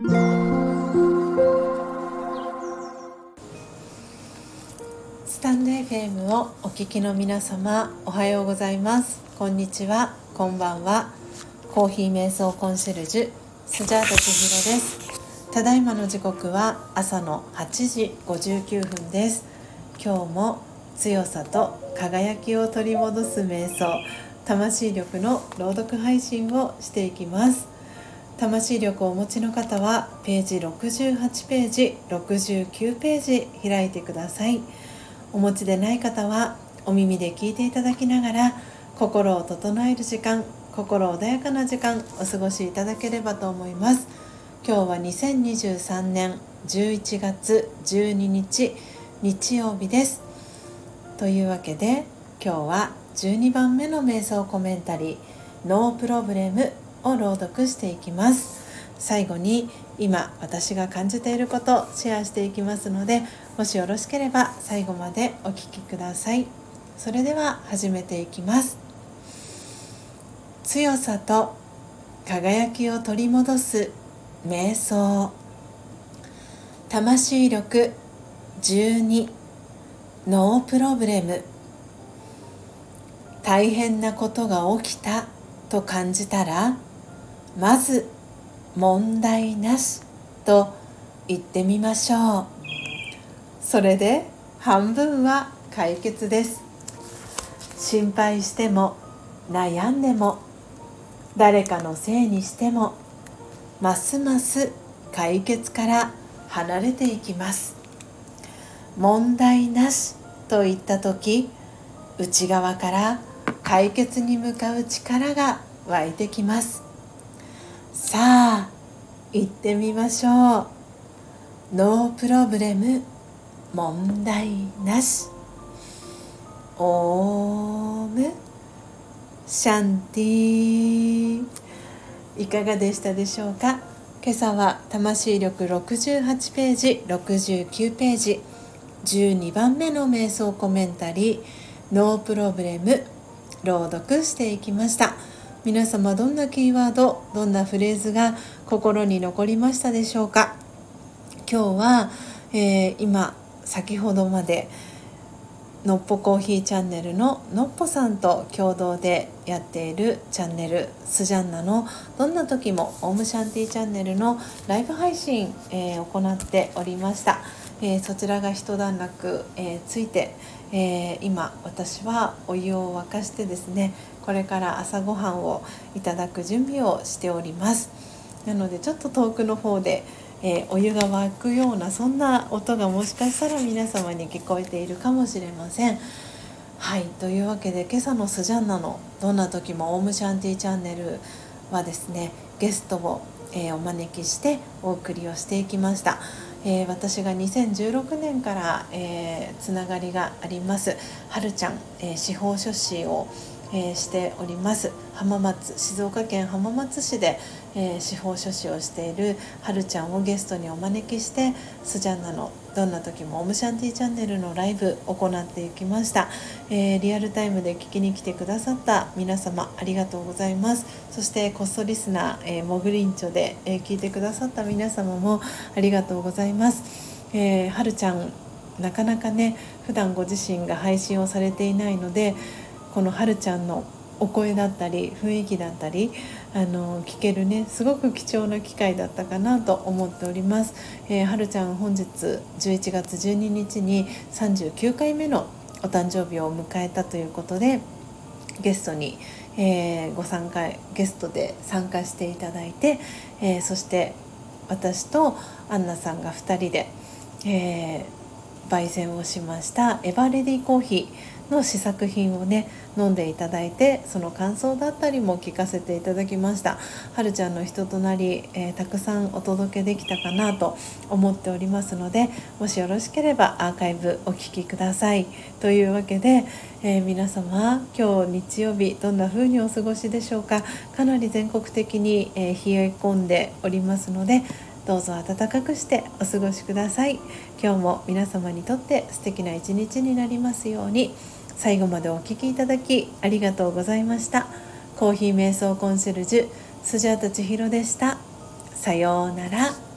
スタンド FM をお聞きの皆様おはようございます。こんにちは。こんばんは。コーヒー瞑想コンシェルジュスジャータ千尋です。ただいまの時刻は朝の8時59分です。今日も強さと輝きを取り戻す瞑想魂力の朗読配信をしていきます。魂力をお持ちの方はページ68ページ69ページ開いてください。お持ちでない方はお耳で聞いていただきながら心を整える時間心穏やかな時間お過ごしいただければと思います。今日は2023年11月12日日曜日です。というわけで今日は12番目の瞑想コメンタリー「ノープロブレム」を朗読していきます。最後に今私が感じていることをシェアしていきますのでもしよろしければ最後までお聴きください。それでは始めていきます。強さと輝きを取り戻す瞑想。魂力12ノープロブレム。大変なことが起きたと感じたらまず問題なしと言ってみましょう。それで半分は解決です。心配しても悩んでも誰かのせいにしてもますます解決から離れていきます。問題なしと言った時内側から解決に向かう力が湧いてきます。さあ行ってみましょう。ノープロブレム問題なし。オームシャンティいかがでしたでしょうか？今朝は魂力68ページ69ページ12番目の瞑想コメンタリーノープロブレム朗読していきました。皆様どんなキーワードどんなフレーズが心に残りましたでしょうか？今日は、えー、今先ほどまでのっぽコーヒーチャンネルののっぽさんと共同でやっているチャンネルスジャンナのどんな時もオームシャンティーチャンネルのライブ配信、えー、行っておりました、えー、そちらが一段落、えー、ついて、え今私はお湯を沸かしてですねこれから朝ごはんをいただく準備をしておりますなのでちょっと遠くの方でえー、お湯が沸くようなそんな音がもしかしたら皆様に聞こえているかもしれません。はいというわけで今朝のスジャンナの「どんな時もオームシャンティチャンネル」はですねゲストを、えー、お招きしてお送りをしていきました。えー、私が2016年から、えー、つながりがあります。はるちゃん、えー、司法書士を、えー、しております。浜松静岡県浜松市で、えー、司法書士をしているはるちゃんをゲストにお招きしてスジャンナのどんな時もオムシャンティーチャンネルのライブ行っていきました、えー、リアルタイムで聞きに来てくださった皆様ありがとうございます。そしてこっそリスナー、えー、モグリンチョで、えー、聞いてくださった皆様もありがとうございます、えー、はるちゃんなかなかね普段ご自身が配信をされていないのでこのはるちゃんのお声だったり雰囲気だったりあの聞けるねすごく貴重な機会だったかなと思っております、えー、はるちゃん本日11月12日に39回目のお誕生日を迎えたということでゲストに、えー、ご参加ゲストで参加していただいて、えー、そして私とアンナさんが2人で、え、焙煎をしましたエバーレディコーヒーの試作品をね飲んでいただいてその感想だったりも聞かせていただきました。はるちゃんの人となり、えー、たくさんお届けできたかなと思っておりますのでもしよろしければアーカイブお聴きください。というわけで、えー、皆様今日日曜日どんな風にお過ごしでしょうか。かなり全国的に、えー、冷え込んでおりますのでどうぞ暖かくしてお過ごしください。今日も皆様にとって素敵な一日になりますように。最後までお聴きいただきありがとうございました。コーヒー瞑想コンシェルジュスジャータ千尋でした。さようなら。